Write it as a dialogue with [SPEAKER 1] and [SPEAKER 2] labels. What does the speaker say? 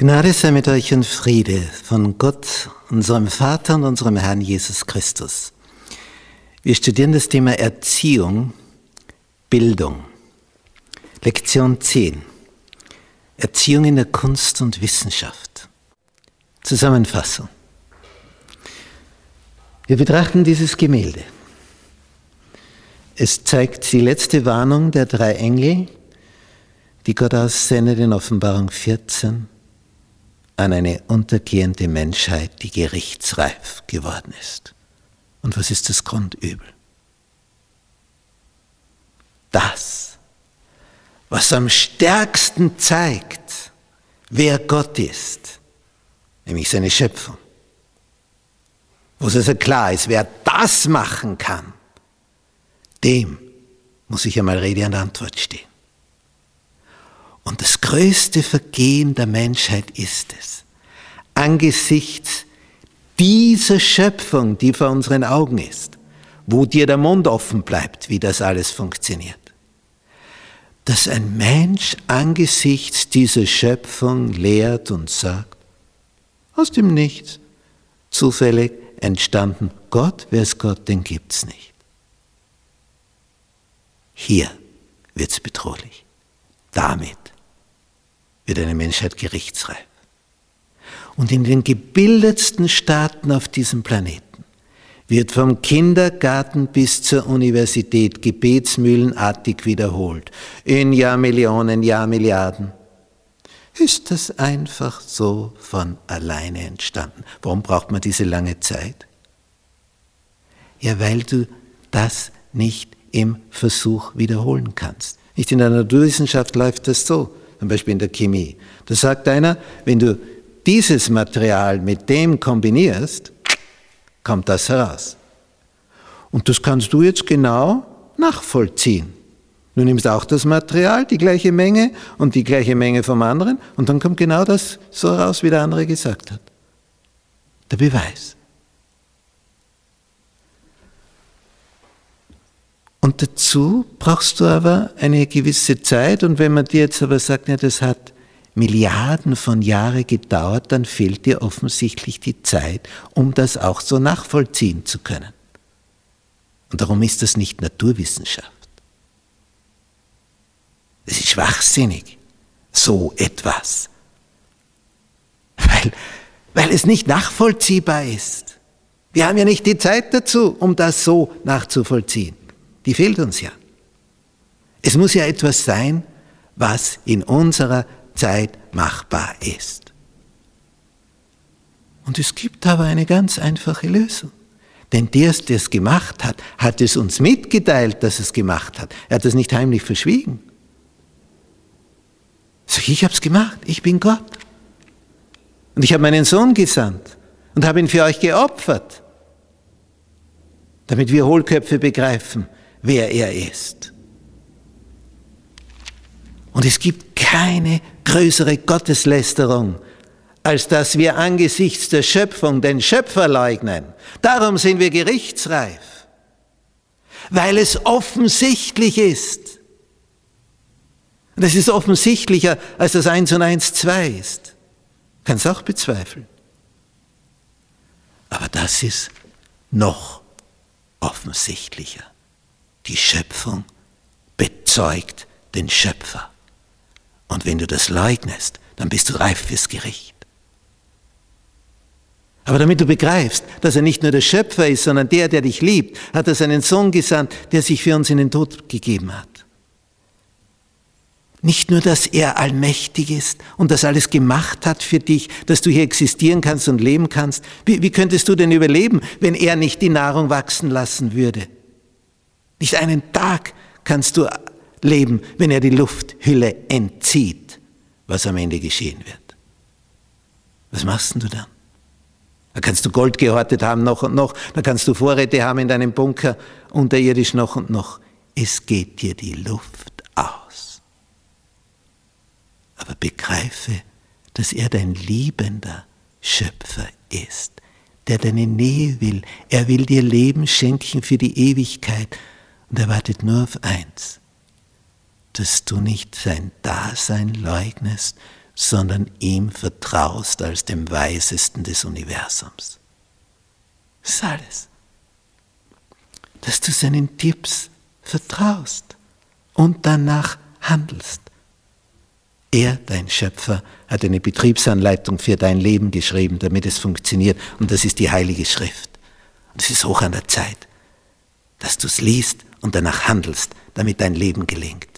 [SPEAKER 1] Gnade sei mit euch und Friede von Gott, unserem Vater und unserem Herrn Jesus Christus. Wir studieren das Thema Erziehung, Bildung. Lektion 10. Erziehung in der Kunst und Wissenschaft. Zusammenfassung. Wir betrachten dieses Gemälde. Es zeigt die letzte Warnung der drei Engel, die Gott aussendet in Offenbarung 14 an eine untergehende Menschheit, die gerichtsreif geworden ist. Und was ist das Grundübel? Das, was am stärksten zeigt, wer Gott ist, nämlich seine Schöpfung. Wo es also klar ist, wer das machen kann, dem muss ich einmal Rede und Antwort stehen. Und das größte Vergehen der Menschheit ist es, angesichts dieser Schöpfung, die vor unseren Augen ist, wo dir der Mund offen bleibt, wie das alles funktioniert, dass ein Mensch angesichts dieser Schöpfung lehrt und sagt, aus dem Nichts, zufällig entstanden, Gott, wer ist Gott, den gibt's nicht. Hier wird's bedrohlich. Damit wird eine Menschheit gerichtsreif. Und in den gebildetsten Staaten auf diesem Planeten wird vom Kindergarten bis zur Universität gebetsmühlenartig wiederholt. In Jahrmillionen, Jahrmilliarden. Ist das einfach so von alleine entstanden? Warum braucht man diese lange Zeit? Ja, weil du das nicht im Versuch wiederholen kannst. Nicht in der Naturwissenschaft läuft das so zum Beispiel in der Chemie. Da sagt einer, wenn du dieses Material mit dem kombinierst, kommt das heraus. Und das kannst du jetzt genau nachvollziehen. Du nimmst auch das Material, die gleiche Menge und die gleiche Menge vom anderen und dann kommt genau das so heraus, wie der andere gesagt hat. Der Beweis. Dazu brauchst du aber eine gewisse Zeit. Und wenn man dir jetzt aber sagt, ja, das hat Milliarden von Jahren gedauert, dann fehlt dir offensichtlich die Zeit, um das auch so nachvollziehen zu können. Und darum ist das nicht Naturwissenschaft. Es ist schwachsinnig, so etwas. Weil, weil es nicht nachvollziehbar ist. Wir haben ja nicht die Zeit dazu, um das so nachzuvollziehen die fehlt uns ja. Es muss ja etwas sein, was in unserer Zeit machbar ist. Und es gibt aber eine ganz einfache Lösung. Denn der, der es gemacht hat, hat es uns mitgeteilt, dass es gemacht hat. Er hat es nicht heimlich verschwiegen. Sag ich habe es gemacht, ich bin Gott. Und ich habe meinen Sohn gesandt und habe ihn für euch geopfert, damit wir Hohlköpfe begreifen, wer er ist. Und es gibt keine größere Gotteslästerung, als dass wir angesichts der Schöpfung den Schöpfer leugnen. Darum sind wir gerichtsreif, weil es offensichtlich ist. Und es ist offensichtlicher, als das 1 und 1 2 ist. Kannst auch bezweifeln. Aber das ist noch offensichtlicher. Die Schöpfung bezeugt den Schöpfer. Und wenn du das leugnest, dann bist du reif fürs Gericht. Aber damit du begreifst, dass er nicht nur der Schöpfer ist, sondern der, der dich liebt, hat er seinen Sohn gesandt, der sich für uns in den Tod gegeben hat. Nicht nur, dass er allmächtig ist und das alles gemacht hat für dich, dass du hier existieren kannst und leben kannst. Wie, wie könntest du denn überleben, wenn er nicht die Nahrung wachsen lassen würde? Nicht einen Tag kannst du leben, wenn er die Lufthülle entzieht, was am Ende geschehen wird. Was machst du dann? Da kannst du Gold gehortet haben noch und noch, da kannst du Vorräte haben in deinem Bunker unterirdisch noch und noch. Es geht dir die Luft aus. Aber begreife, dass er dein liebender Schöpfer ist, der deine Nähe will. Er will dir Leben schenken für die Ewigkeit und er wartet nur auf eins, dass du nicht sein Dasein leugnest, sondern ihm vertraust als dem Weisesten des Universums. Das ist alles. Dass du seinen Tipps vertraust und danach handelst. Er, dein Schöpfer, hat eine Betriebsanleitung für dein Leben geschrieben, damit es funktioniert. Und das ist die Heilige Schrift. Und es ist hoch an der Zeit, dass du es liest und danach handelst, damit dein Leben gelingt.